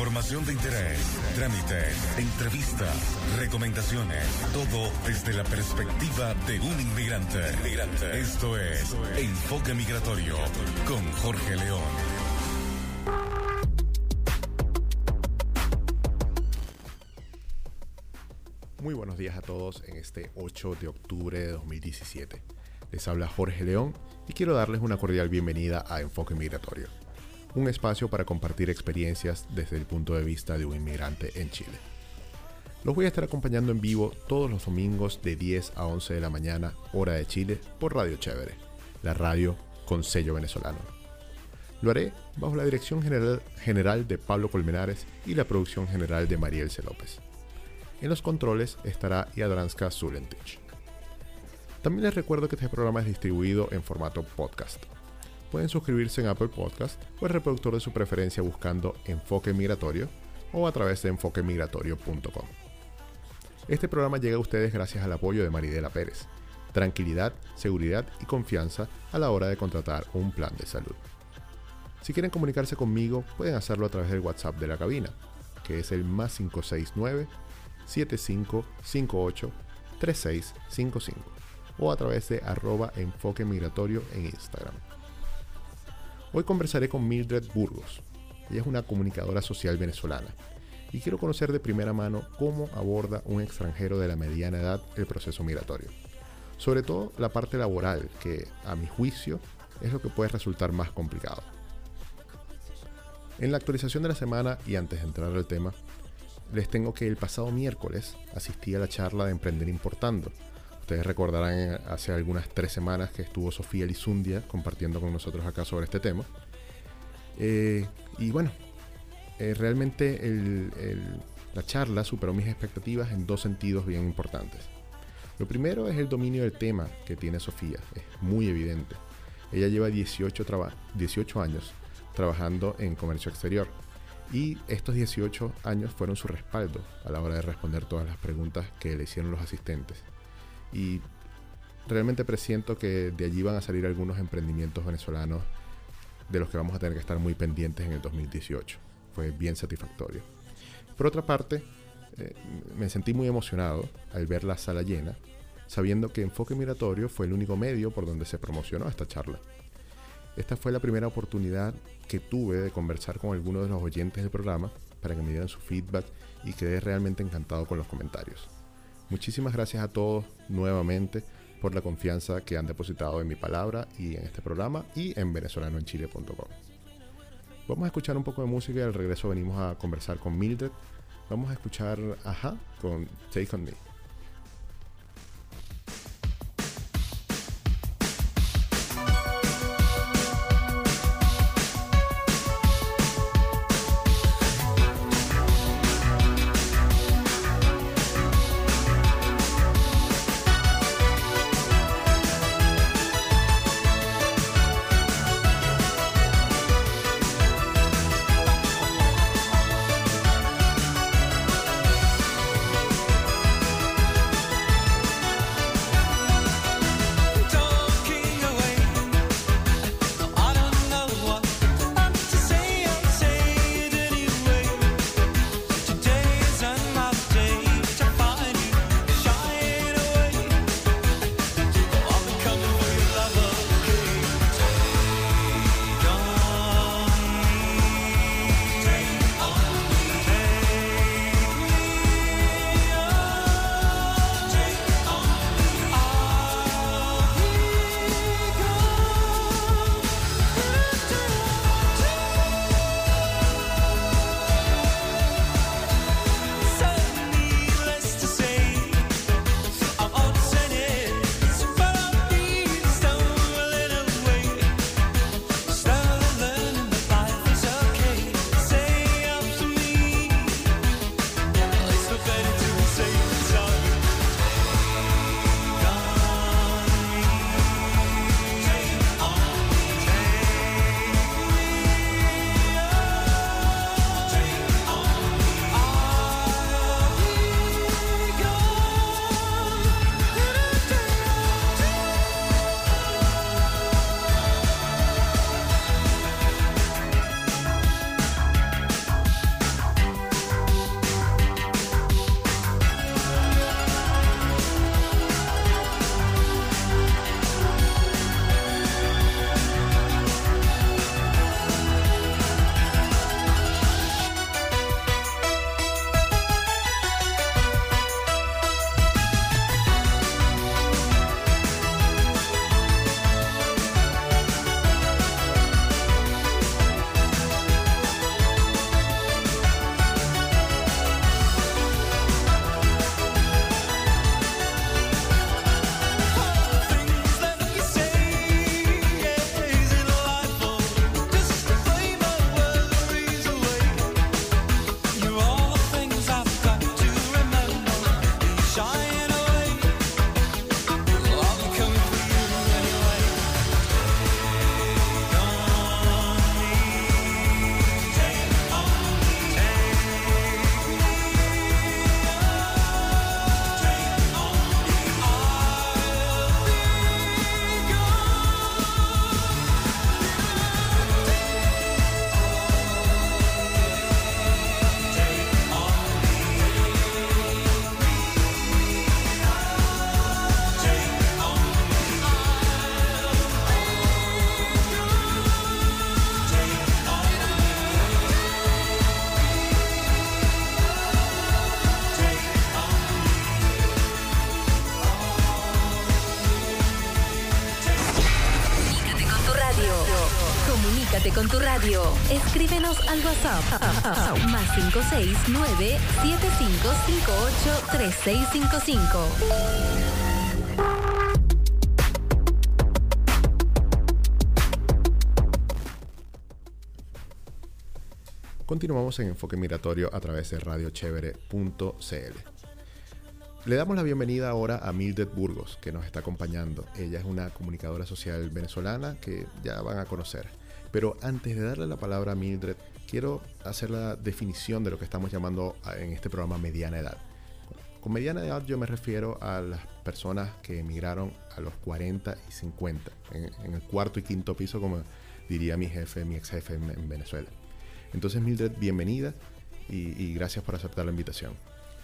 Información de interés, trámites, entrevistas, recomendaciones, todo desde la perspectiva de un inmigrante. Esto es Enfoque Migratorio con Jorge León. Muy buenos días a todos en este 8 de octubre de 2017. Les habla Jorge León y quiero darles una cordial bienvenida a Enfoque Migratorio un espacio para compartir experiencias desde el punto de vista de un inmigrante en Chile. Los voy a estar acompañando en vivo todos los domingos de 10 a 11 de la mañana, hora de Chile, por Radio Chévere, la radio con sello venezolano. Lo haré bajo la dirección general, general de Pablo Colmenares y la producción general de Mariel C. López. En los controles estará Yadranska Zulentich. También les recuerdo que este programa es distribuido en formato podcast pueden suscribirse en Apple Podcast o el reproductor de su preferencia buscando Enfoque Migratorio o a través de enfoquemigratorio.com. Este programa llega a ustedes gracias al apoyo de Maridela Pérez. Tranquilidad, seguridad y confianza a la hora de contratar un plan de salud. Si quieren comunicarse conmigo, pueden hacerlo a través del WhatsApp de la cabina, que es el más 569 7558 3655 o a través de arroba enfoque migratorio en Instagram. Hoy conversaré con Mildred Burgos. Ella es una comunicadora social venezolana y quiero conocer de primera mano cómo aborda un extranjero de la mediana edad el proceso migratorio. Sobre todo la parte laboral, que a mi juicio es lo que puede resultar más complicado. En la actualización de la semana y antes de entrar al tema, les tengo que el pasado miércoles asistí a la charla de Emprender Importando, Ustedes recordarán eh, hace algunas tres semanas que estuvo Sofía Lizundia compartiendo con nosotros acá sobre este tema. Eh, y bueno, eh, realmente la charla superó mis expectativas en dos sentidos bien importantes. Lo primero es el dominio del tema que tiene Sofía, es muy evidente. Ella lleva 18, 18 años trabajando en comercio exterior y estos 18 años fueron su respaldo a la hora de responder todas las preguntas que le hicieron los asistentes y realmente presiento que de allí van a salir algunos emprendimientos venezolanos de los que vamos a tener que estar muy pendientes en el 2018. Fue bien satisfactorio. Por otra parte, eh, me sentí muy emocionado al ver la sala llena, sabiendo que Enfoque Migratorio fue el único medio por donde se promocionó esta charla. Esta fue la primera oportunidad que tuve de conversar con algunos de los oyentes del programa para que me dieran su feedback y quedé realmente encantado con los comentarios. Muchísimas gracias a todos nuevamente por la confianza que han depositado en mi palabra y en este programa y en venezolanoenchile.com. Vamos a escuchar un poco de música y al regreso venimos a conversar con Mildred. Vamos a escuchar Aja con Take On Me. 569-7558-3655. Continuamos en Enfoque Migratorio a través de radiochevere.cl. Le damos la bienvenida ahora a Mildred Burgos, que nos está acompañando. Ella es una comunicadora social venezolana que ya van a conocer. Pero antes de darle la palabra a Mildred, quiero hacer la definición de lo que estamos llamando en este programa mediana edad. Con mediana edad yo me refiero a las personas que emigraron a los 40 y 50, en, el cuarto y quinto piso, como diría mi jefe, mi ex jefe en Venezuela. Entonces, Mildred, bienvenida y, gracias por aceptar la invitación.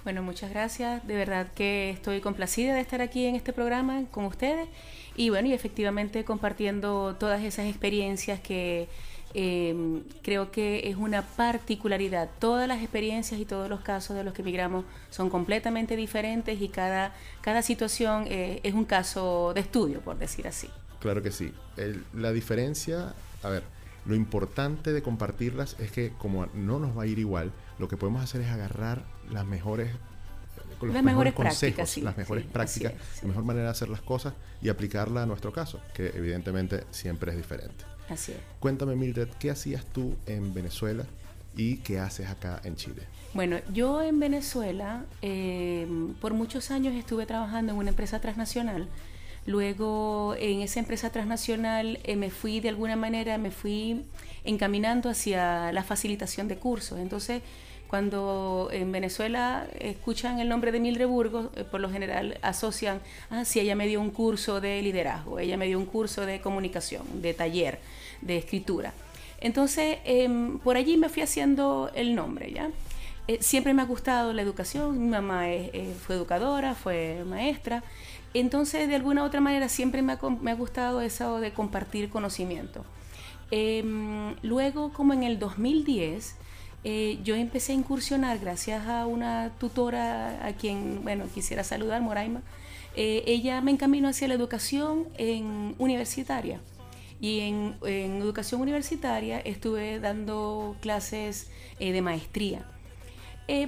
Bueno, muchas gracias. De verdad que estoy complacida de estar aquí en este programa con ustedes y bueno, y efectivamente compartiendo todas esas experiencias que em, creo que es una particularidad. Todas las experiencias y todos los casos de los que emigramos son completamente diferentes y cada, cada situación eh, es un caso de estudio, por decir así. Claro que sí. la diferencia, a ver, lo importante de compartirlas es que como no nos va a ir igual, lo que podemos hacer es agarrar las mejores eh, las mejores prácticas, las mejores prácticas, la mejor manera de hacer las cosas y aplicarla a nuestro caso, que evidentemente siempre es diferente. Así es. Cuéntame, Mildred, ¿qué hacías tú en Venezuela y qué haces acá en Chile? Bueno, yo en Venezuela eh, por muchos años estuve trabajando en una empresa transnacional Luego en esa empresa transnacional eh, me fui de alguna manera, me fui encaminando hacia la facilitación de cursos. Entonces, cuando en Venezuela escuchan el nombre de Mildred Burgos, eh, por lo general asocian, ah, sí, ella me dio un curso de liderazgo, ella me dio un curso de comunicación, de taller, de escritura. Entonces, em, por allí me fui haciendo el nombre, ¿ya? Eh, siempre me ha gustado la educación, mi mamá fue educadora, fue maestra, entonces, de alguna u otra manera, siempre me ha, gustado eso de compartir conocimiento. Em, luego, como en el 2010, eh, yo empecé a incursionar gracias a una tutora a quien, bueno, quisiera saludar, Moraima. Eh, ella me encaminó hacia la educación en universitaria. Y en, educación universitaria estuve dando clases eh, de maestría.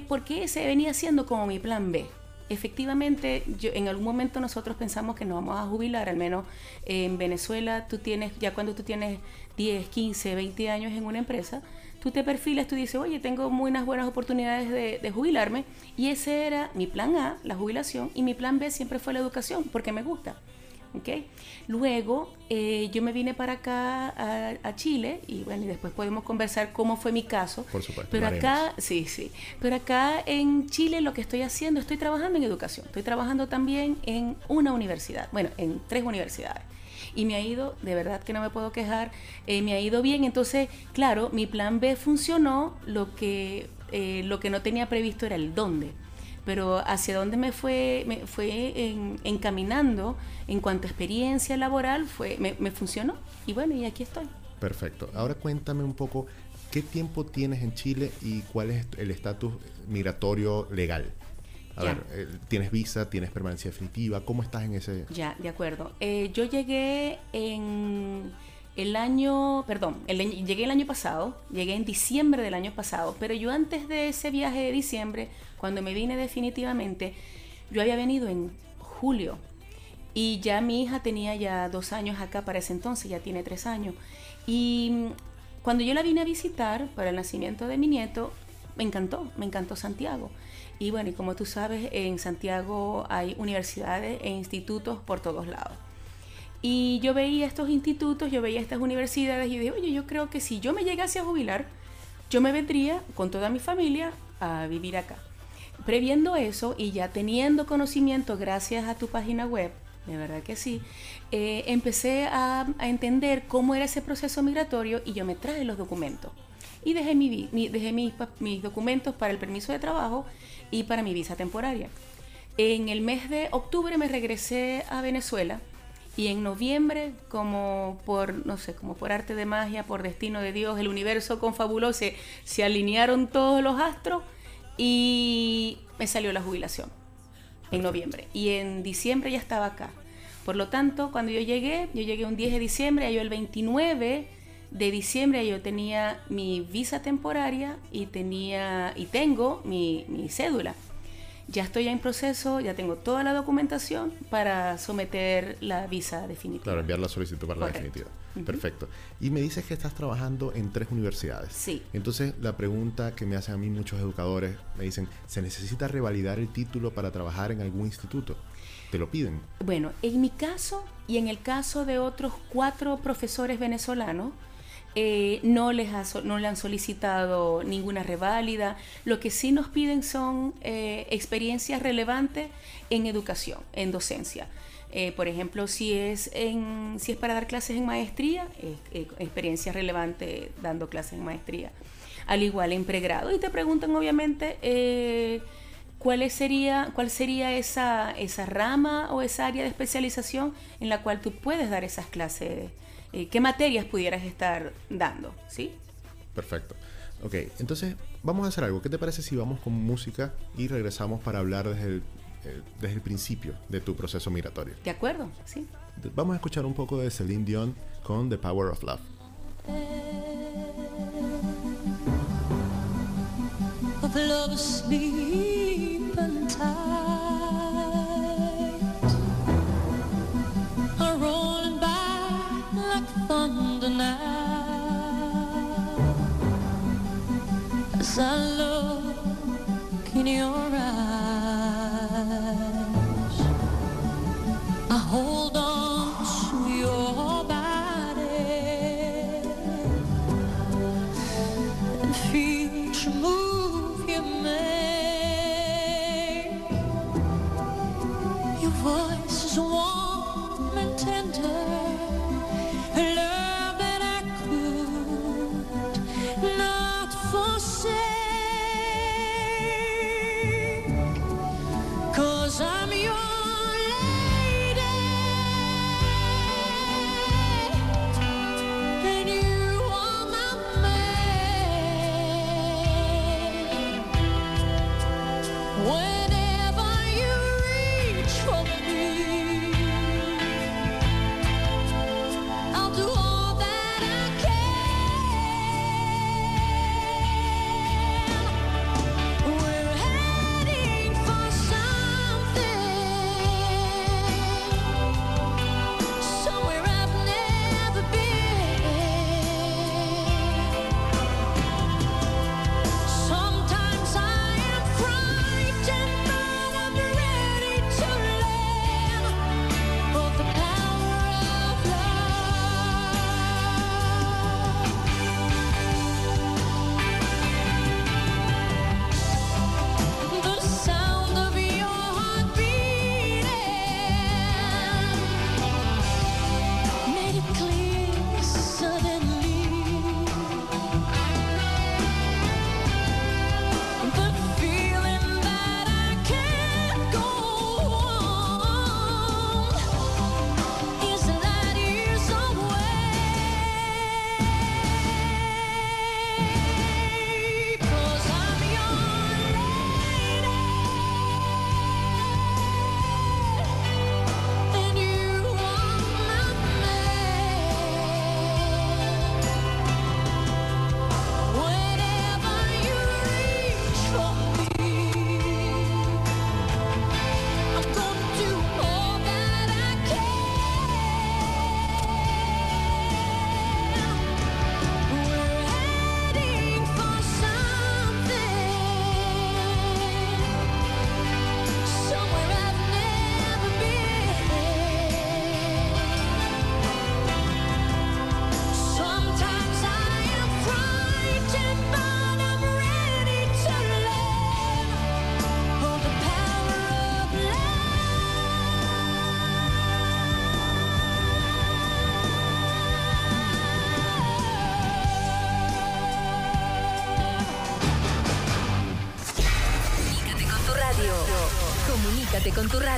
porque se venía haciendo como mi plan B efectivamente, yo, en algún momento nosotros pensamos que nos vamos a jubilar, al menos en Venezuela, tú tienes, ya cuando tú tienes 10, 15, 20 años en una empresa, tú te perfilas, tú dices, oye, tengo unas buenas oportunidades de, de, jubilarme, y ese era mi plan A, la jubilación, y mi plan B siempre fue la educación, porque me gusta. ¿okay? Luego eh, yo me vine para acá a, Chile y bueno, y después podemos conversar cómo fue mi caso. Por supuesto. Pero acá, sí, sí. Pero acá en Chile lo que estoy haciendo, estoy trabajando en educación, estoy trabajando también en una universidad, bueno, en tres universidades. Y me ha ido, de verdad que no me puedo quejar, eh, me ha ido bien. Entonces, claro, mi plan B funcionó, lo que, eh, lo que no tenía previsto era el dónde pero hacia dónde me fue, me fue encaminando en cuanto a experiencia laboral, fue, me, funcionó y bueno, y aquí estoy. Perfecto. Ahora cuéntame un poco qué tiempo tienes en Chile y cuál es el estatus migratorio legal. A ver, eh, ¿tienes visa? ¿Tienes permanencia definitiva? ¿Cómo estás en ese...? Ya, de acuerdo. Eh, yo llegué en el año, perdón, llegué el año pasado, llegué en diciembre del año pasado, pero yo antes de ese viaje de diciembre, cuando me vine definitivamente, yo había venido en julio y ya mi hija tenía ya dos años acá para ese entonces, ya tiene tres años. Y cuando yo la vine a visitar para el nacimiento de mi nieto, me encantó, me encantó Santiago. Y bueno, y como tú sabes, en Santiago hay universidades e institutos por todos lados. Y yo veía estos institutos, yo veía estas universidades y dije, oye, yo creo que si yo me llegase a jubilar, yo me vendría con toda mi familia a vivir acá. Previendo eso y ya teniendo conocimiento gracias a tu página web, de verdad que sí, eh, empecé a, entender cómo era ese proceso migratorio y yo me traje los documentos. Y dejé, mi, dejé mis, mis documentos para el permiso de trabajo y para mi visa temporaria. En el mes de octubre me regresé a Venezuela y en noviembre, como por, no sé, como por arte de magia, por destino de Dios, el universo confabuló, se, se alinearon todos los astros y me salió la jubilación en noviembre. Y en diciembre ya estaba acá. Por lo tanto, cuando yo llegué, yo llegué un 10 de diciembre, yo el 29 de diciembre yo tenía mi visa temporaria y tenía y tengo mi, mi cédula. Ya estoy en proceso, ya tengo toda la documentación para someter la visa definitiva. Claro, enviar la solicitud para la definitiva. Perfecto. Y me dices que estás trabajando en tres universidades. Sí. Entonces, la pregunta que me hacen a mí muchos educadores, me dicen, ¿se necesita revalidar el título para trabajar en algún instituto? ¿Te lo piden? Bueno, en mi caso y en el caso de otros cuatro profesores venezolanos, eh, no, les no le han solicitado ninguna reválida. Lo que sí nos piden son eh, experiencias relevantes en educación, en docencia. Eh, por ejemplo, si es, en, si es para dar clases en maestría, experiencia relevante dando clases en maestría. Al igual en pregrado. Y te preguntan, obviamente, cuál sería, cuál sería esa, esa rama o esa área de especialización en la cual tú puedes dar esas clases eh, qué materias pudieras estar dando, ¿sí? Perfecto. Ok, entonces vamos a hacer algo. ¿Qué te parece si vamos con música y regresamos para hablar desde el, eh, desde el principio de tu proceso migratorio? De acuerdo, sí. Vamos a escuchar un poco de Celine Dion con The Power of Love. Of love thunder now as I look in your eyes. I hold on to your body and feel move.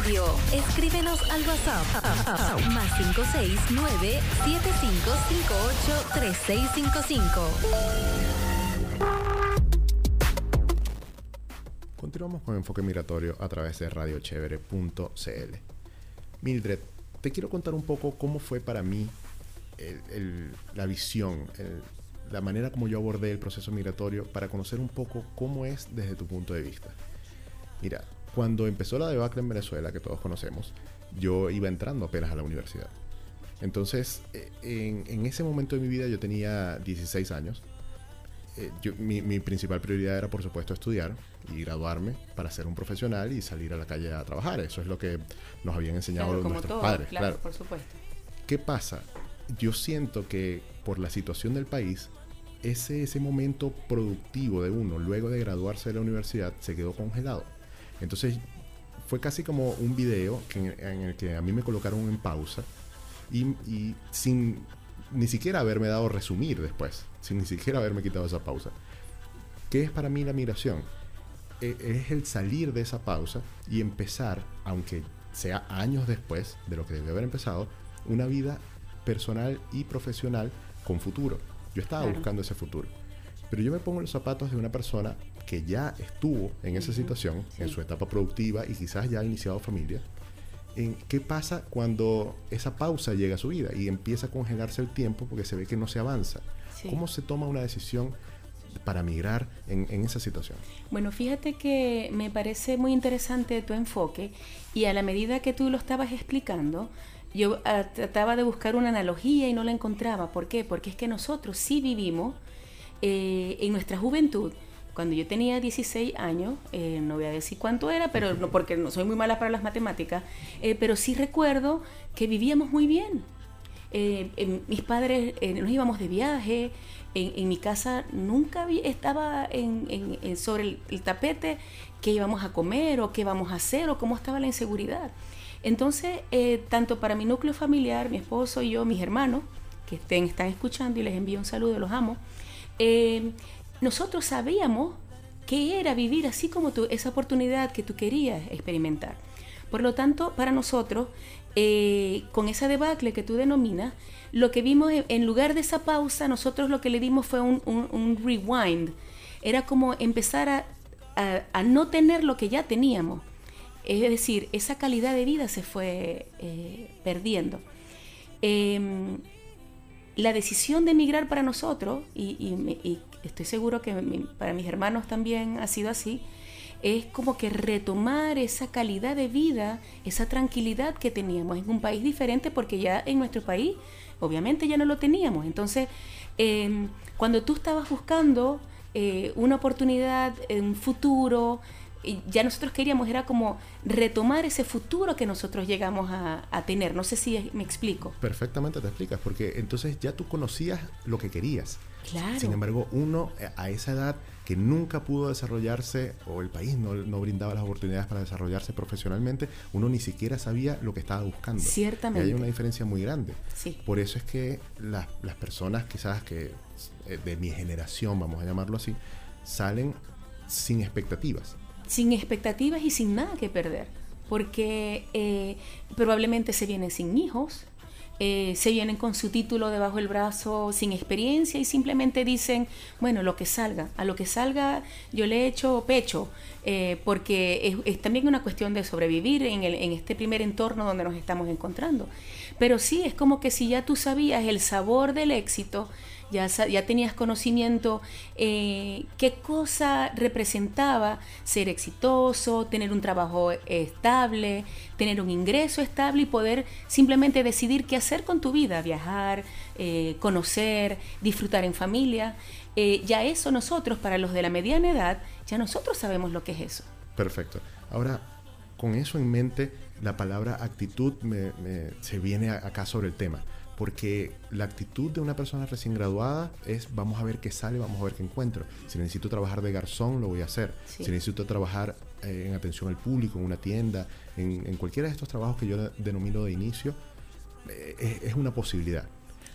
Radio. Escríbenos al WhatsApp. Más 569-7558-3655. Continuamos con Enfoque Migratorio a través de radiochevere.cl. Mildred, te quiero contar un poco cómo fue para mí la visión, la manera como yo abordé el proceso migratorio para conocer un poco cómo es desde tu punto de vista. Mira, cuando empezó la debacle en Venezuela, que todos conocemos, yo iba entrando apenas a la universidad. Entonces, eh, en, ese momento de mi vida yo tenía 16 años. Eh, mi, principal prioridad era, por supuesto, estudiar y graduarme para ser un profesional y salir a la calle a trabajar. Eso es lo que nos habían enseñado nuestros padres. Claro, por supuesto. ¿Qué pasa? Yo siento que por la situación del país, ese, ese momento productivo de uno luego de graduarse de la universidad se quedó congelado. Entonces fue casi como un video en el que a mí me colocaron en pausa y, sin ni siquiera haberme dado resumir después, sin ni siquiera haberme quitado esa pausa. ¿Qué es para mí la migración? E, es el salir de esa pausa y empezar, aunque sea años después de lo que debe haber empezado, una vida personal y profesional con futuro. Yo estaba buscando ese futuro. Pero yo me pongo los zapatos de una persona que ya estuvo en esa situación, en su etapa productiva y quizás ya ha iniciado familia, en qué pasa cuando esa pausa llega a su vida y empieza a congelarse el tiempo porque se ve que no se avanza. ¿Cómo se toma una decisión para migrar en, esa situación? Bueno, fíjate que me parece muy interesante tu enfoque y a la medida que tú lo estabas explicando, yo ah, trataba de buscar una analogía y no la encontraba. ¿Por qué? Porque es que nosotros sí vivimos eh, en nuestra juventud cuando yo tenía 16 años, eh, no voy a decir cuánto era, pero no, porque no soy muy mala para las matemáticas, eh, pero sí recuerdo que vivíamos muy bien. Eh, mis padres nos íbamos de viaje, en, mi casa nunca estaba en, sobre el, tapete qué íbamos a comer o qué íbamos a hacer o cómo estaba la inseguridad. Entonces, tanto para mi núcleo familiar, mi esposo y yo, mis hermanos, que estén, están escuchando y les envío un saludo, los amo, nosotros sabíamos que era vivir así como tú, esa oportunidad que tú querías experimentar. Por lo tanto, para nosotros, eh, con esa debacle que tú denominas, lo que vimos en lugar de esa pausa, nosotros lo que le dimos fue un, rewind. Era como empezar a, no tener lo que ya teníamos. Es decir, esa calidad de vida se fue eh, perdiendo. Em, la decisión de emigrar para nosotros, y, estoy seguro que para mis hermanos también ha sido así, es como que retomar esa calidad de vida, esa tranquilidad que teníamos en un país diferente, porque ya en nuestro país obviamente ya no lo teníamos. Entonces, em, cuando tú estabas buscando eh, una oportunidad, un futuro, ya nosotros queríamos, era como retomar ese futuro que nosotros llegamos a, tener. No sé si me explico. Perfectamente te explicas, porque entonces ya tú conocías lo que querías. Claro. Sin embargo, uno eh, a esa edad que nunca pudo desarrollarse o el país no, brindaba las oportunidades para desarrollarse profesionalmente, uno ni siquiera sabía lo que estaba buscando. Ciertamente. Y hay una diferencia muy grande. Sí. Por eso es que las, las personas quizás que eh, de mi generación, vamos a llamarlo así, salen sin expectativas sin expectativas y sin nada que perder, porque eh, probablemente se vienen sin hijos, eh, se vienen con su título debajo del brazo sin experiencia y simplemente dicen, bueno, lo que salga, a lo que salga yo le echo pecho, eh, porque es, también una cuestión de sobrevivir en, en este primer entorno donde nos estamos encontrando. Pero sí, es como que si ya tú sabías el sabor del éxito, ya, ya tenías conocimiento eh, qué cosa representaba ser exitoso, tener un trabajo estable, tener un ingreso estable y poder simplemente decidir qué hacer con tu vida, viajar, eh, conocer, disfrutar en familia. Eh, ya eso nosotros, para los de la mediana edad, ya nosotros sabemos lo que es eso. Perfecto. Ahora, con eso en mente, la palabra actitud me, se viene acá sobre el tema porque la actitud de una persona recién graduada es vamos a ver qué sale, vamos a ver qué encuentro. Si necesito trabajar de garzón, lo voy a hacer. Si necesito trabajar eh, en atención al público, en una tienda, en, cualquiera de estos trabajos que yo denomino de inicio, eh, es, una posibilidad.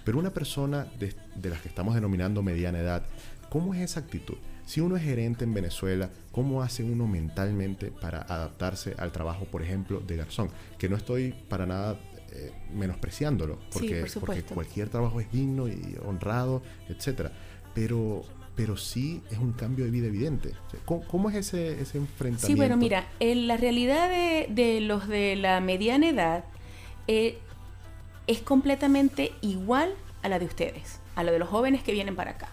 Pero una persona de, de las que estamos denominando mediana edad, ¿cómo es esa actitud? Si uno es gerente en Venezuela, ¿cómo hace uno mentalmente para adaptarse al trabajo, por ejemplo, de garzón? Que no estoy para nada eh, menospreciándolo, porque, porque cualquier trabajo es digno y honrado, etcétera. Pero, pero sí es un cambio de vida evidente. ¿Cómo, es ese, ese, enfrentamiento? Sí, bueno, mira, la realidad de, los de la mediana edad eh, es completamente igual a la de ustedes, a la de los jóvenes que vienen para acá.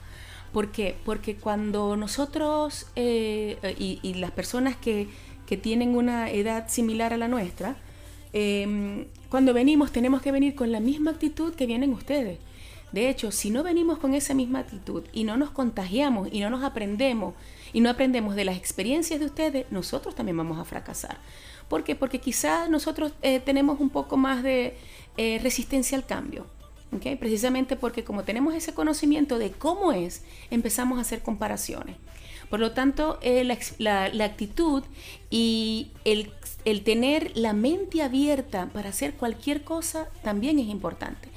¿Por qué? Porque cuando nosotros eh, y, las personas que, que, tienen una edad similar a la nuestra, cuando venimos tenemos que venir con la misma actitud que vienen ustedes. De hecho, si no venimos con esa misma actitud y no nos contagiamos y no nos aprendemos y no aprendemos de las experiencias de ustedes, nosotros también vamos a fracasar. ¿Por qué? Porque quizás nosotros eh, tenemos un poco más de eh, resistencia al cambio. Precisamente porque como tenemos ese conocimiento de cómo es, empezamos a hacer comparaciones. Por lo tanto, eh, la, actitud y el, tener la mente abierta para hacer cualquier cosa también es importante.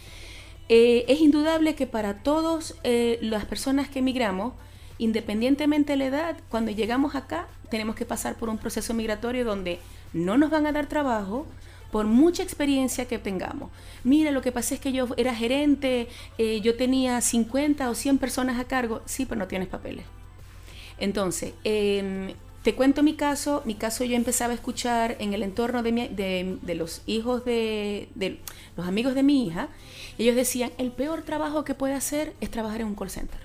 es indudable que para todas las personas que emigramos, independientemente de la edad, cuando llegamos acá, tenemos que pasar por un proceso migratorio donde no nos van a dar trabajo por mucha experiencia que tengamos. Mira, lo que pasa es que yo era gerente, eh, yo tenía 50 o 100 personas a cargo, sí, pero no tienes papeles. Entonces, em, te cuento mi caso, mi caso yo empezaba a escuchar en el entorno de, de, los hijos de, de, los amigos de mi hija, ellos decían, el peor trabajo que puede hacer es trabajar en un call center.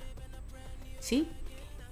¿Sí?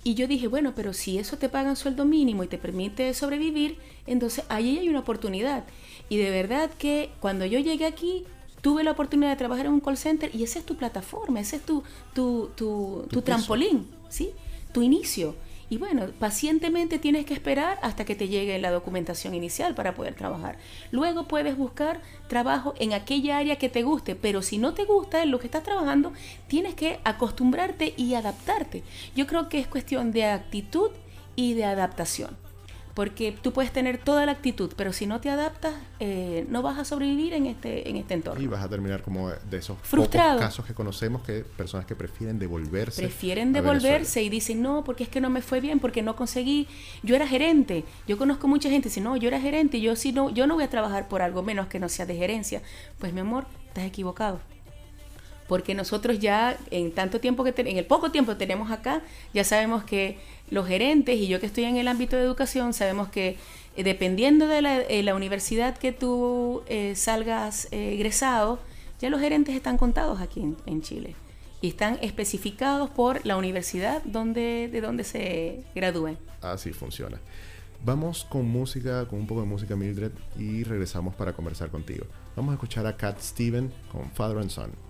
Y yo dije, bueno, pero si eso te pagan sueldo mínimo y te permite sobrevivir, entonces ahí hay una oportunidad. Y de verdad que cuando yo llegué aquí, tuve la oportunidad de trabajar en un call center y esa es tu plataforma, ese es tu, tu, tu, tu trampolín, ¿sí? Tu inicio. Y bueno, pacientemente tienes que esperar hasta que te llegue la documentación inicial para poder trabajar. Luego puedes buscar trabajo en aquella área que te guste, pero si no te gusta en lo que estás trabajando, tienes que acostumbrarte y adaptarte. Yo creo que es cuestión de actitud y de adaptación. Porque tú puedes tener toda la actitud, pero si no te adaptas, eh, no vas a sobrevivir en este, en este entorno. Y vas a terminar como de esos Frustrado. pocos casos que conocemos, que personas que prefieren devolverse. Prefieren devolverse y dicen, no, porque es que no me fue bien, porque no conseguí. Yo era gerente. Yo conozco mucha gente que dice, no, yo era gerente, yo, si no, yo no voy a trabajar por algo menos que no sea de gerencia. Pues mi amor, estás equivocado porque nosotros ya en tanto tiempo que en el poco tiempo que tenemos acá, ya sabemos que los gerentes y yo que estoy en el ámbito de educación, sabemos que eh, dependiendo de la, eh, universidad que tú eh, salgas egresado, ya los gerentes están contados aquí en, Chile y están especificados por la universidad donde, de donde se gradúen. Así funciona. Vamos con música, con un poco de música Mildred y regresamos para conversar contigo. Vamos a escuchar a Cat Steven con Father and Son.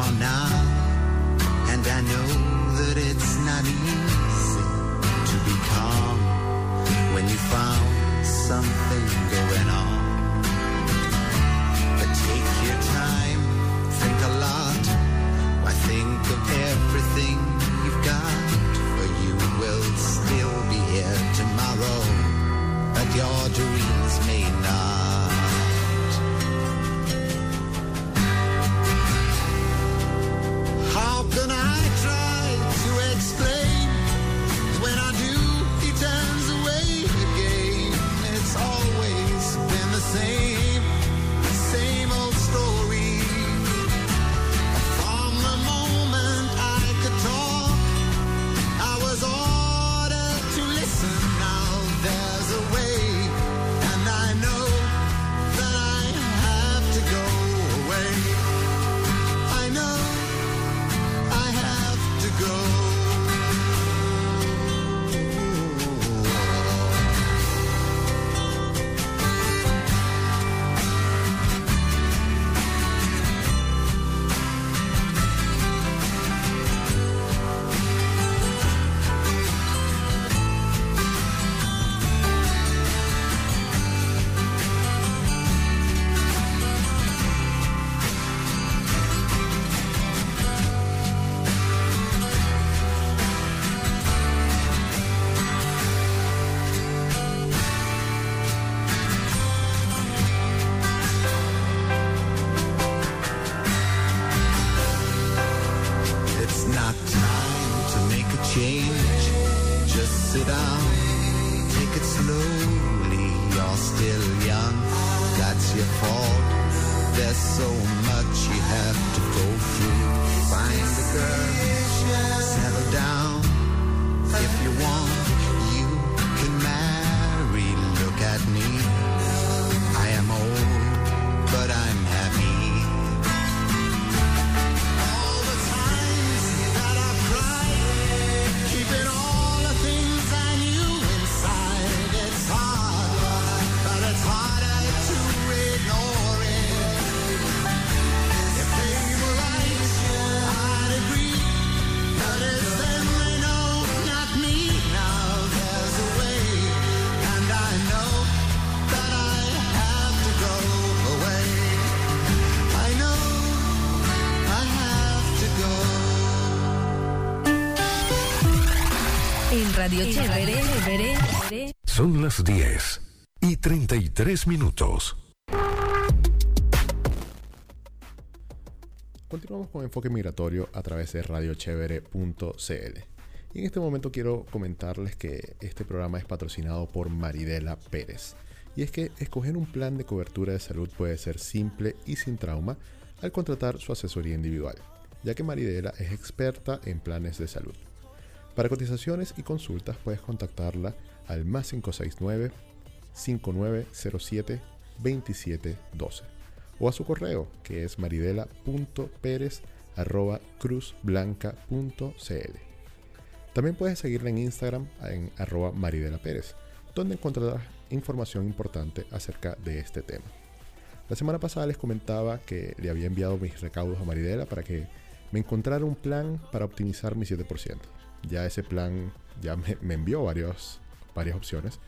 Are now. And I know that it's not easy to be calm when you found something going on. But take your time, think a lot. Why think of everything still young, that's your fault. There's so much you have to go through. Find a girl, settle down. 33 minutos. Continuamos con Enfoque Migratorio a través de radiochevere.cl. Y en este momento quiero comentarles que este programa es patrocinado por Maridela Pérez. Y es que escoger un plan de cobertura de salud puede ser simple y sin trauma al contratar su asesoría individual, ya que Maridela es experta en planes de salud. Para cotizaciones y consultas puedes contactarla al más 569 5907 2712 o a su correo que es maridela.perez.cruzblanca.cl. También puedes seguirla en Instagram en arroba Maridela Pérez, donde encontrarás información importante acerca de este tema. La semana pasada les comentaba que le había enviado mis recaudos a Maridela para que me encontrara un plan para optimizar mi 7%. Ya ese plan ya me, envió varios, varias opciones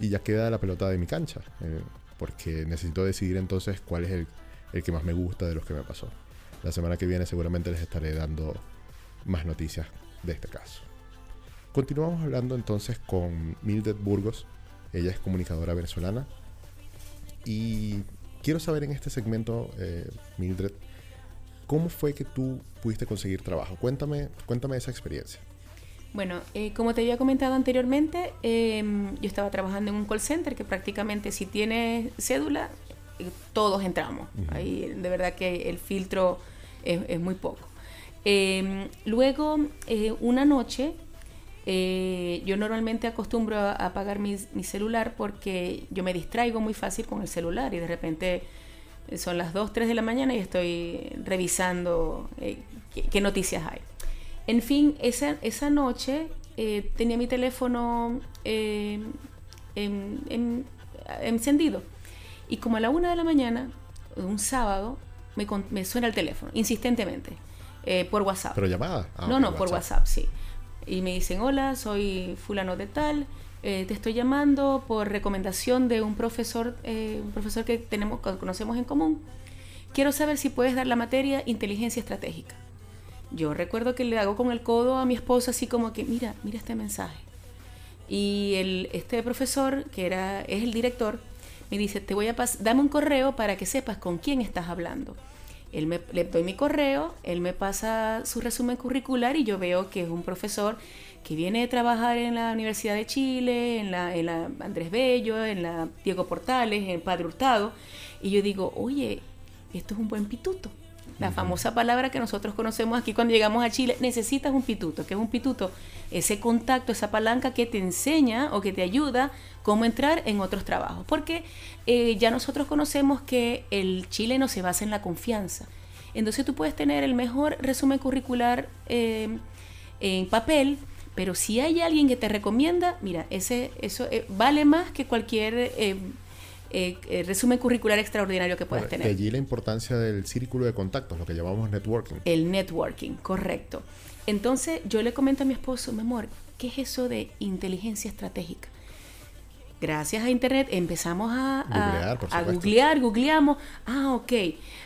y ya queda la pelota de mi cancha, eh, porque necesito decidir entonces cuál es el, el que más me gusta de los que me pasó. La semana que viene seguramente les estaré dando más noticias de este caso. Continuamos hablando entonces con Mildred Burgos. Ella es comunicadora venezolana. Y quiero saber en este segmento, eh, Mildred, ¿cómo fue que tú pudiste conseguir trabajo? Cuéntame, cuéntame esa experiencia. Bueno, eh, como te había comentado anteriormente, eh, yo estaba trabajando en un call center que prácticamente si tienes cédula, eh, todos entramos. Ahí de verdad que el filtro es, es muy poco. Eh, luego, eh, una noche, eh, yo normalmente acostumbro a a apagar mi, mi celular porque yo me distraigo muy fácil con el celular y de repente son las 2, 3 de la mañana y estoy revisando qué, qué noticias hay. En fin, esa, esa noche eh, tenía mi teléfono eh, en- en- encendido. Y como a la una de la mañana, un sábado, me, me suena el teléfono, insistentemente, eh, por WhatsApp. Pero llamada. Ah, no, no, por WhatsApp, sí. Y me dicen, hola, soy fulano de tal, eh, te estoy llamando por recomendación de un profesor, eh, un profesor que tenemos, que conocemos en común. Quiero saber si puedes dar la materia inteligencia estratégica. Yo recuerdo que le hago con el codo a mi esposa así como que, mira, mira este mensaje. Y el, este profesor, que era, es el director, me dice, te voy a pasar, dame un correo para que sepas con quién estás hablando. Él me, le doy mi correo, él me pasa su resumen curricular y yo veo que es un profesor que viene de trabajar en la Universidad de Chile, en la, en la Andrés Bello, en la Diego Portales, en Padre Hurtado. Y yo digo, oye, esto es un buen pituto. La famosa palabra que nosotros conocemos aquí cuando llegamos a Chile, necesitas un pituto. ¿Qué es un pituto? Ese contacto, esa palanca que te enseña o que te ayuda cómo entrar en otros trabajos. Porque eh, ya nosotros conocemos que el chileno se basa en la confianza. Entonces tú puedes tener el mejor resumen curricular eh, en papel, pero si hay alguien que te recomienda, mira, ese eso eh, vale más que cualquier eh, eh, resumen curricular extraordinario que puedas Bueno, tener. De allí la importancia del círculo de contactos, lo que llamamos networking. El networking, correcto. Entonces yo le comento a mi esposo, mi amor, ¿qué es eso de inteligencia estratégica? Gracias a internet empezamos a, Googlear, a googlear, googleamos. Ah, ok.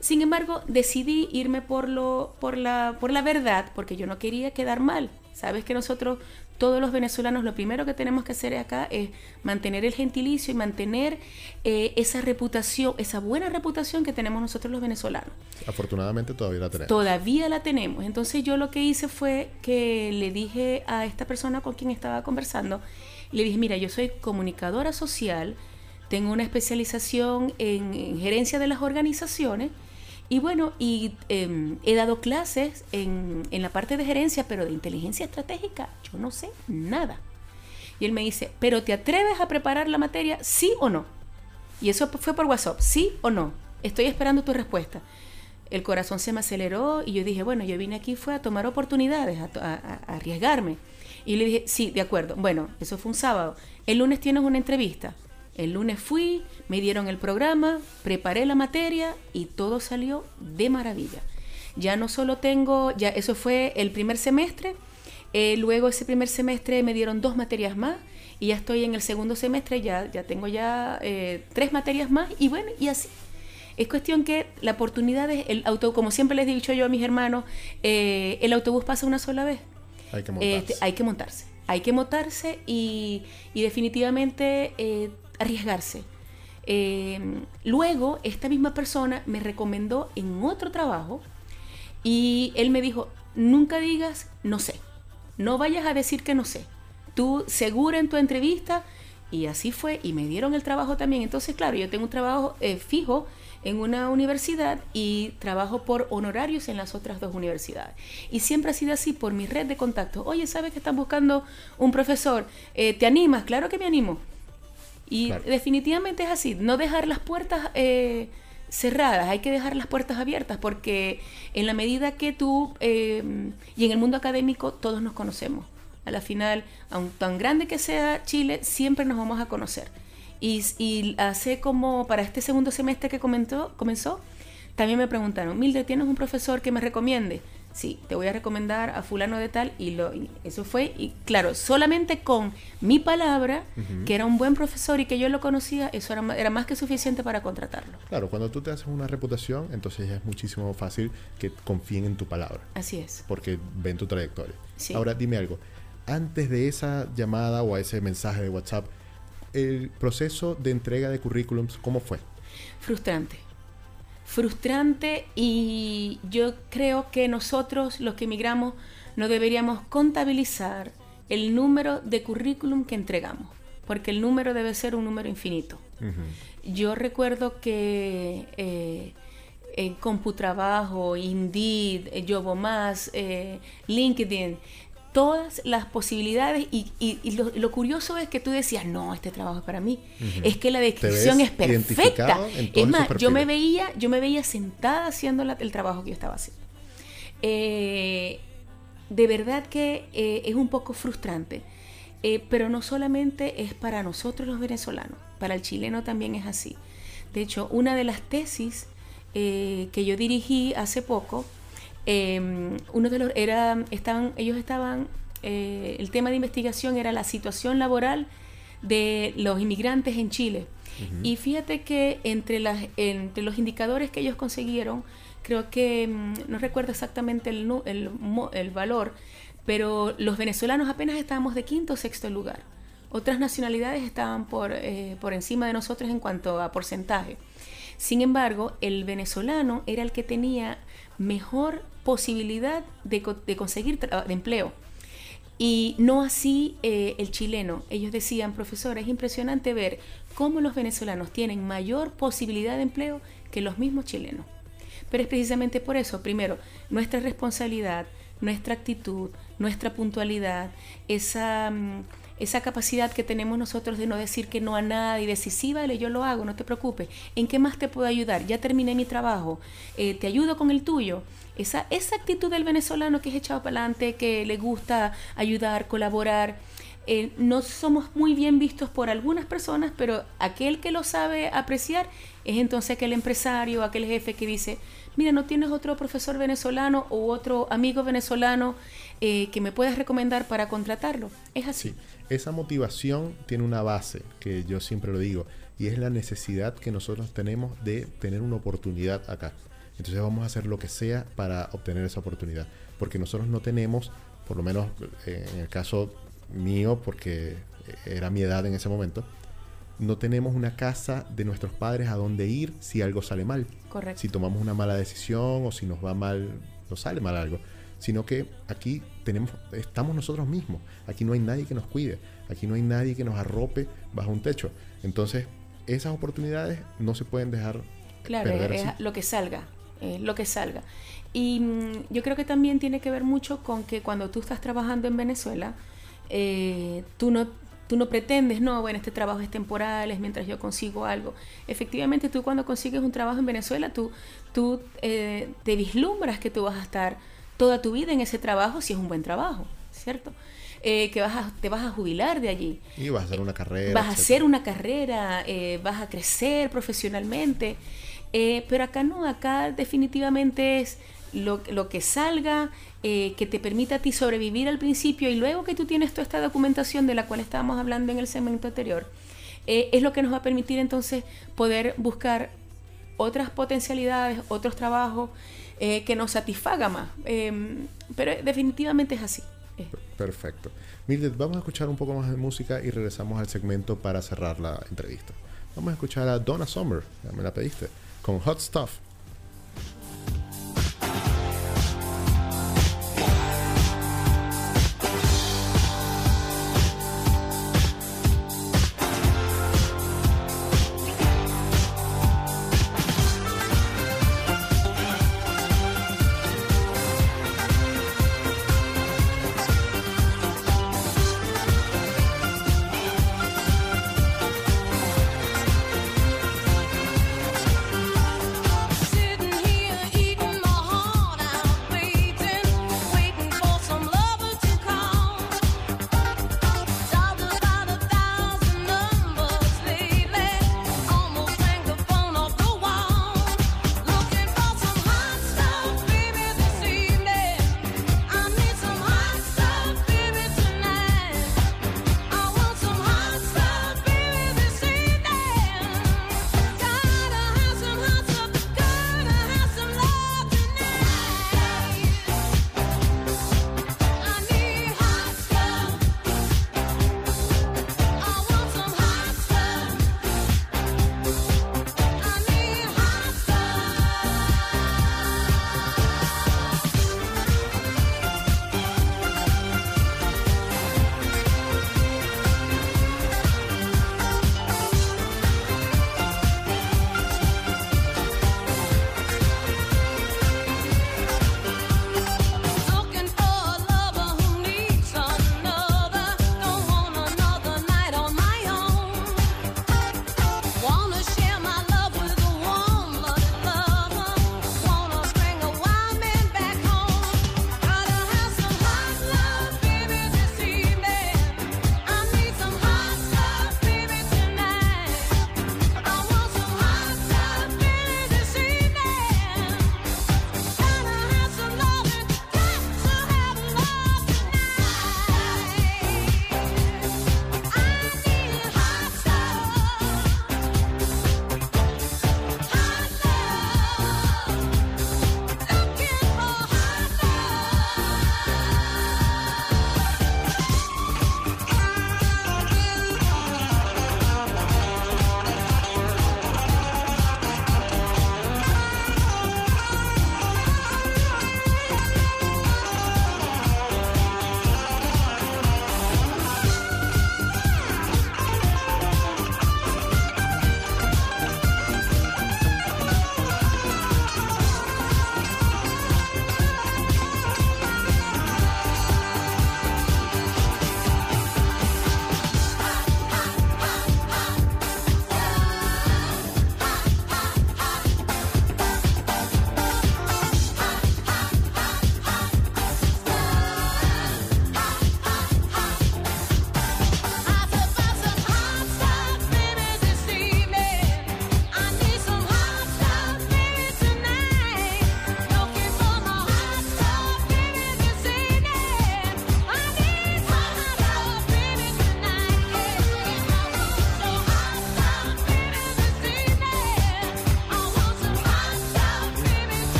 Sin embargo, decidí irme por, lo, por, la, por la verdad porque yo no quería quedar mal. Sabes que nosotros, todos los venezolanos, lo primero que tenemos que hacer acá es mantener el gentilicio y mantener eh, esa reputación, esa buena reputación que tenemos nosotros los venezolanos. Afortunadamente todavía la tenemos. Todavía la tenemos. Entonces yo lo que hice fue que le dije a esta persona con quien estaba conversando, le dije, mira, yo soy comunicadora social, tengo una especialización en, en gerencia de las organizaciones Y bueno, y em, he dado clases en, en la parte de gerencia, pero de inteligencia estratégica yo no sé nada. Y él me dice, ¿pero te atreves a preparar la materia, sí o no? Y eso fue por WhatsApp, sí o no. Estoy esperando tu respuesta. El corazón se me aceleró y yo dije, bueno, yo vine aquí fue a tomar oportunidades, a, a- a arriesgarme. Y le dije, sí, de acuerdo. Bueno, eso fue un sábado. El lunes tienes una entrevista. El lunes fui, me dieron el programa, preparé la materia y todo salió de maravilla. Ya no solo tengo, ya eso fue el primer semestre, eh, luego ese primer semestre me dieron dos materias más y ya estoy en el segundo semestre, ya, ya tengo ya eh, tres materias más y bueno, y así. Es cuestión que la oportunidad es, el auto, como siempre les he dicho yo a mis hermanos, eh, el autobús pasa una sola vez. Hay que montarse. Este, hay que montarse. Hay que montarse y, y definitivamente eh, arriesgarse. Eh, luego, esta misma persona me recomendó en otro trabajo y él me dijo, nunca digas no sé. No vayas a decir que no sé. Tú segura en tu entrevista y así fue y me dieron el trabajo también. Entonces, claro, yo tengo un trabajo eh, fijo en una universidad y trabajo por honorarios en las otras dos universidades. Y siempre ha sido así por mi red de contactos. Oye, ¿sabes que están buscando un profesor? Eh, ¿Te animas? Claro que me animo. Y Claro. definitivamente es así, no dejar las puertas eh, cerradas, hay que dejar las puertas abiertas porque en la medida que tú, eh, y en el mundo académico todos nos conocemos, a la final, aun tan grande que sea Chile, siempre nos vamos a conocer. Y, y hace como para este segundo semestre que comentó, comenzó, también me preguntaron, Mildred, ¿tienes un profesor que me recomiende? Sí, te voy a recomendar a fulano de tal y, lo, y eso fue, y claro, solamente con mi palabra, que era un buen profesor y que yo lo conocía, eso era, era más que suficiente para contratarlo. Claro, cuando tú te haces una reputación, entonces ya es muchísimo más fácil que confíen en tu palabra, Así es. porque ven tu trayectoria. Sí. Ahora dime algo, antes de esa llamada o a ese mensaje de WhatsApp, el proceso de entrega de currículums, ¿cómo fue? Frustrante. Frustrante y yo creo que nosotros, los que emigramos, no deberíamos contabilizar el número de currículum que entregamos, porque el número debe ser un número infinito. Yo recuerdo que eh, en CompuTrabajo, Indeed, eh, Más, LinkedIn, todas las posibilidades y, y- y lo, lo curioso es que tú decías, no, este trabajo es para mí. Es que la descripción es perfecta. Es más, yo me veía, yo me veía sentada haciendo la- el trabajo que yo estaba haciendo. Eh, de verdad que eh, es un poco frustrante. Eh, pero no solamente es para nosotros los venezolanos, para el chileno también es así. De hecho, una de las tesis que yo dirigí hace poco, eh, uno de los era, estaban, ellos estaban, eh, el tema de investigación era la situación laboral de los inmigrantes en Chile. Y fíjate que entre, las, entre los indicadores que ellos consiguieron, creo que, mm, no recuerdo exactamente el, el, el valor, pero los venezolanos apenas estábamos de quinto o sexto lugar. Otras nacionalidades estaban por, eh, por encima de nosotros en cuanto a porcentaje. Sin embargo, el venezolano era el que tenía mejor posibilidad de, de conseguir de empleo. Y no así eh, el chileno. Ellos decían, profesor, es impresionante ver cómo los venezolanos tienen mayor posibilidad de empleo que los mismos chilenos. Pero es precisamente por eso, primero, nuestra responsabilidad, nuestra actitud, nuestra puntualidad, esa, mm, esa capacidad que tenemos nosotros de no decir que no a nada y decir, sí, vale, yo lo hago, no te preocupes. ¿En qué más te puedo ayudar? Ya terminé mi trabajo, eh, te ayudo con el tuyo. Esa, esa actitud del venezolano que es echado para adelante, que le gusta ayudar, colaborar, eh, no somos muy bien vistos por algunas personas, pero aquel que lo sabe apreciar es entonces aquel empresario, aquel jefe que dice, mira, ¿no tienes otro profesor venezolano o otro amigo venezolano eh, que me puedas recomendar para contratarlo? Es así. Sí, esa motivación tiene una base, que yo siempre lo digo, y es la necesidad que nosotros tenemos de tener una oportunidad acá. Entonces vamos a hacer lo que sea para obtener esa oportunidad, porque nosotros no tenemos, por lo menos eh, en el caso mío, porque era mi edad en ese momento, no tenemos una casa de nuestros padres a donde ir si algo sale mal. Correcto. Si tomamos una mala decisión o si nos va mal, nos sale mal algo. Sino que aquí tenemos, estamos nosotros mismos. Aquí no hay nadie que nos cuide. Aquí no hay nadie que nos arrope bajo un techo. Entonces, esas oportunidades no se pueden dejar Claro, perder es lo que salga. eh, lo que salga. Y mm, yo creo que también tiene que ver mucho con que cuando tú estás trabajando en Venezuela, eh, tú no tú no pretendes, no, bueno, este trabajo es temporal, es mientras yo consigo algo. Efectivamente, tú cuando consigues un trabajo en Venezuela, tú, tú eh, te vislumbras que tú vas a estar toda tu vida en ese trabajo si es un buen trabajo, ¿cierto? Eh, que vas a- te vas a jubilar de allí. Y vas a hacer una carrera. Vas a hacer una carrera, eh, vas a crecer profesionalmente, eh, pero acá no, acá definitivamente es lo, lo que salga, eh, que te permita a ti sobrevivir al principio y luego que tú tienes toda esta documentación de la cual estábamos hablando en el segmento anterior, eh, es lo que nos va a permitir entonces poder buscar otras potencialidades, otros trabajos eh, que nos satisfaga más. Em, pero definitivamente es así. Perfecto. Mildred, vamos a escuchar un poco más de música y regresamos al segmento para cerrar la entrevista. Vamos a escuchar a Donna Summer, ya me la pediste, con Hot Stuff.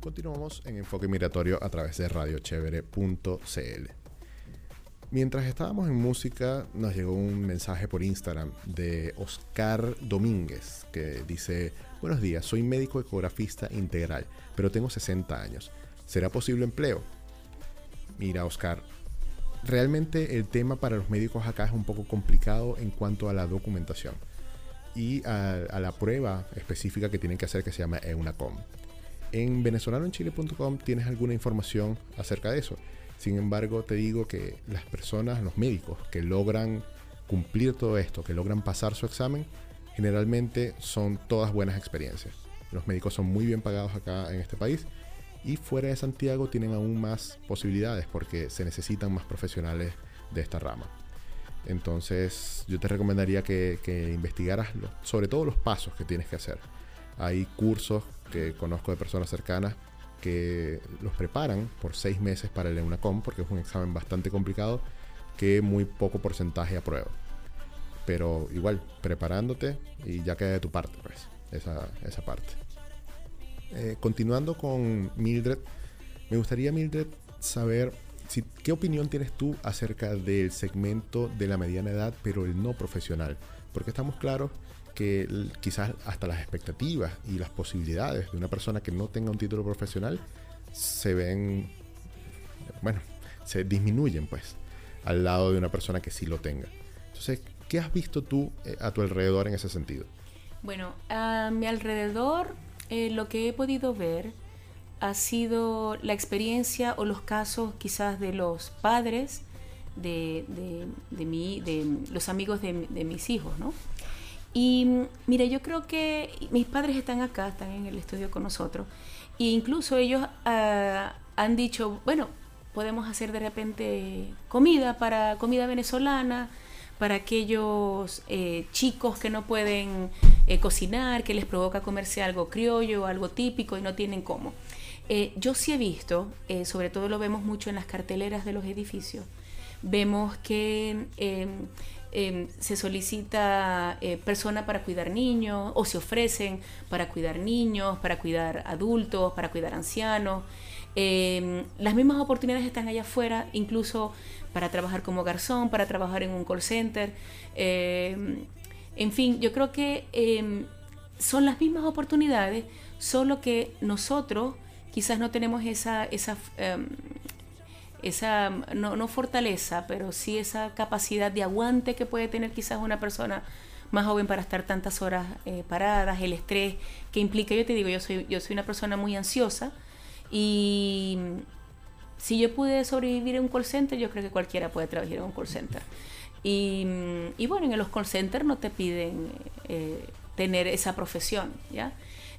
Continuamos en Enfoque Migratorio a través de radiochevere.cl. Mientras estábamos en música, nos llegó un mensaje por Instagram de Oscar Domínguez que dice: Buenos días, soy médico ecografista integral, pero tengo 60 años. ¿Será posible empleo? Mira, Oscar, realmente el tema para los médicos acá es un poco complicado en cuanto a la documentación y a, a la prueba específica que tienen que hacer que se llama EUNACOM. En venezolanoenchile.com tienes alguna información acerca de eso. Sin embargo, te digo que las personas, los médicos que logran cumplir todo esto, que logran pasar su examen, generalmente son todas buenas experiencias. Los médicos son muy bien pagados acá en este país y fuera de Santiago tienen aún más posibilidades porque se necesitan más profesionales de esta rama. Entonces yo te recomendaría que, investigaras sobre todo los pasos que tienes que hacer. Hay cursos que conozco de personas cercanas que los preparan por seis meses para el EUNACOM porque es un examen bastante complicado que muy poco porcentaje aprueba. Pero igual, preparándote y ya queda de tu parte, pues, esa, esa parte. Eh, continuando con Mildred, me gustaría, Mildred, saber qué opinión tienes tú acerca del segmento de la mediana edad, pero el no profesional. Porque estamos claros que quizás hasta las expectativas y las posibilidades de una persona que no tenga un título profesional se ven, bueno, se disminuyen pues al lado de una persona que sí lo tenga. Entonces, ¿qué has visto tú eh, a tu alrededor en ese sentido? Bueno, a mi alrededor eh, lo que he podido ver ha sido la experiencia o los casos quizás de los padres de, de, de mi- de los amigos de, de mis hijos, ¿no? Y mire, yo creo que mis padres están acá, están en el estudio con nosotros, e incluso ellos ah, han dicho, bueno, podemos hacer de repente comida para comida venezolana, para aquellos eh, chicos que no pueden eh, cocinar, que les provoca comerse algo criollo, algo típico y no tienen cómo. Eh, yo sí he visto, eh, sobre todo lo vemos mucho en las carteleras de los edificios, vemos que eh, se solicita eh, persona para cuidar niños o se ofrecen para cuidar niños, para cuidar adultos, para cuidar ancianos. Eh, las mismas oportunidades están allá afuera, incluso para trabajar como garzón, para trabajar en un call center. Eh, en fin, yo creo que son las mismas oportunidades, solo que nosotros quizás no tenemos esa, esa em, esa, no, no fortaleza, pero sí esa capacidad de aguante que puede tener quizás una persona más joven para estar tantas horas eh, paradas, el estrés que implica, yo te digo, yo soy, yo soy una persona muy ansiosa y si yo pude sobrevivir en un call center, yo creo que cualquiera puede trabajar en un call center. Y, y bueno, en los call centers no te piden eh, tener esa profesión, ¿ya?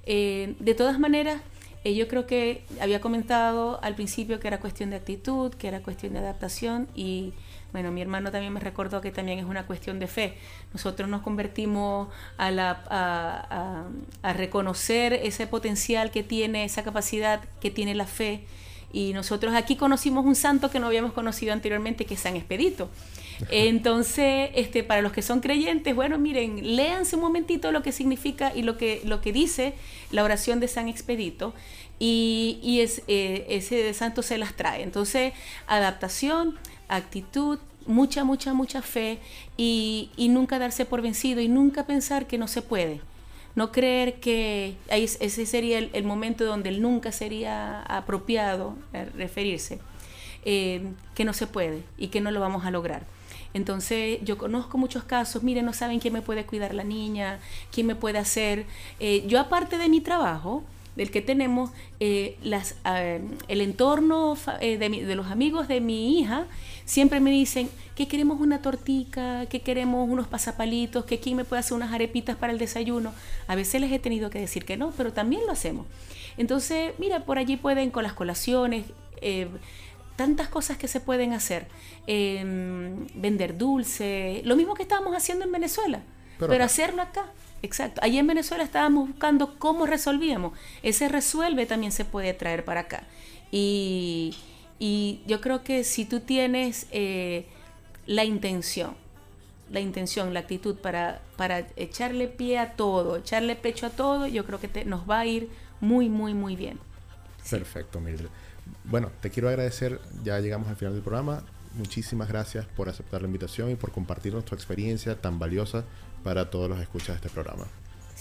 Eh, de todas maneras, eh, yo creo que había comentado al principio que era cuestión de actitud, que era cuestión de adaptación y bueno, mi hermano también me recordó que también es una cuestión de fe. Nosotros nos convertimos a, la, a, a- reconocer ese potencial que tiene, esa capacidad que tiene la fe. Y nosotros aquí conocimos un santo que no habíamos conocido anteriormente, que es San Expedito. Entonces, este, para los que son creyentes, bueno, miren, léanse un momentito lo que significa y lo que, lo que dice la oración de San Expedito y, y eh, ese santo se las trae. Entonces, adaptación, actitud, mucha, mucha, mucha fe y, y nunca darse por vencido y nunca pensar que no se puede. No creer que ese sería el, momento donde nunca sería apropiado eh, referirse, eh, que no se puede y que no lo vamos a lograr. Entonces yo conozco muchos casos, miren, no saben quién me puede cuidar la niña, quién me puede hacer. Eh, yo aparte de mi trabajo, del que tenemos, eh, ah, el entorno eh, de, de los amigos de mi hija, siempre me dicen que queremos una tortica, que queremos unos pasapalitos, que quién me puede hacer unas arepitas para el desayuno. A veces les he tenido que decir que no, pero también lo hacemos. Entonces, mira, por allí pueden con las colaciones, eh, tantas cosas que se pueden hacer. Eh, vender dulce, lo mismo que estábamos haciendo en Venezuela, Pero hacerlo acá. Exacto. Allí en Venezuela estábamos buscando cómo resolvíamos. Ese resuelve también se puede traer para acá. Y, y yo creo que si tú tienes eh, la intención, la intención, la actitud para, para echarle pie a todo, echarle pecho a todo, yo creo que te- nos va a ir muy, muy, muy bien. Perfecto, Mildred. Bueno, te quiero agradecer, ya llegamos al final del programa. muchísimas gracias por aceptar la invitación y por compartirnos tu experiencia tan valiosa para todos los escuchas de este programa.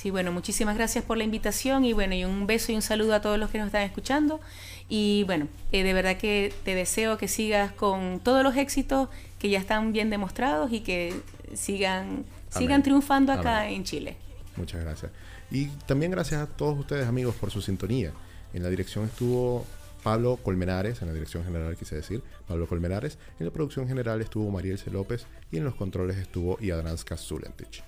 Sí, bueno, muchísimas gracias por la invitación y bueno, y un beso y un saludo a todos los que nos están escuchando. Y bueno, eh, de verdad que te deseo que sigas con todos los éxitos que ya están bien demostrados y que sigan, sigan triunfando acá Amén. en Chile. Muchas gracias. Y también gracias a todos ustedes amigos por su sintonía. En la dirección estuvo Pablo Colmenares, en la dirección general quise decir, Pablo Colmenares. En la producción general estuvo Marielce López y en los controles estuvo Iadranska Zulentich.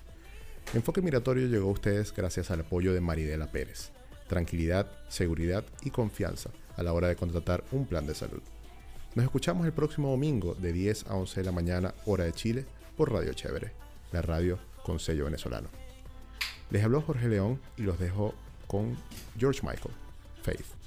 Enfoque Migratorio llegó a ustedes gracias al apoyo de Maridela Pérez. Tranquilidad, seguridad y confianza a la hora de contratar un plan de salud. Nos escuchamos el próximo domingo de 10 a 11 de la mañana, hora de Chile, por Radio Chévere, la radio con sello venezolano. Les habló Jorge León y los dejo con George Michael, Faith.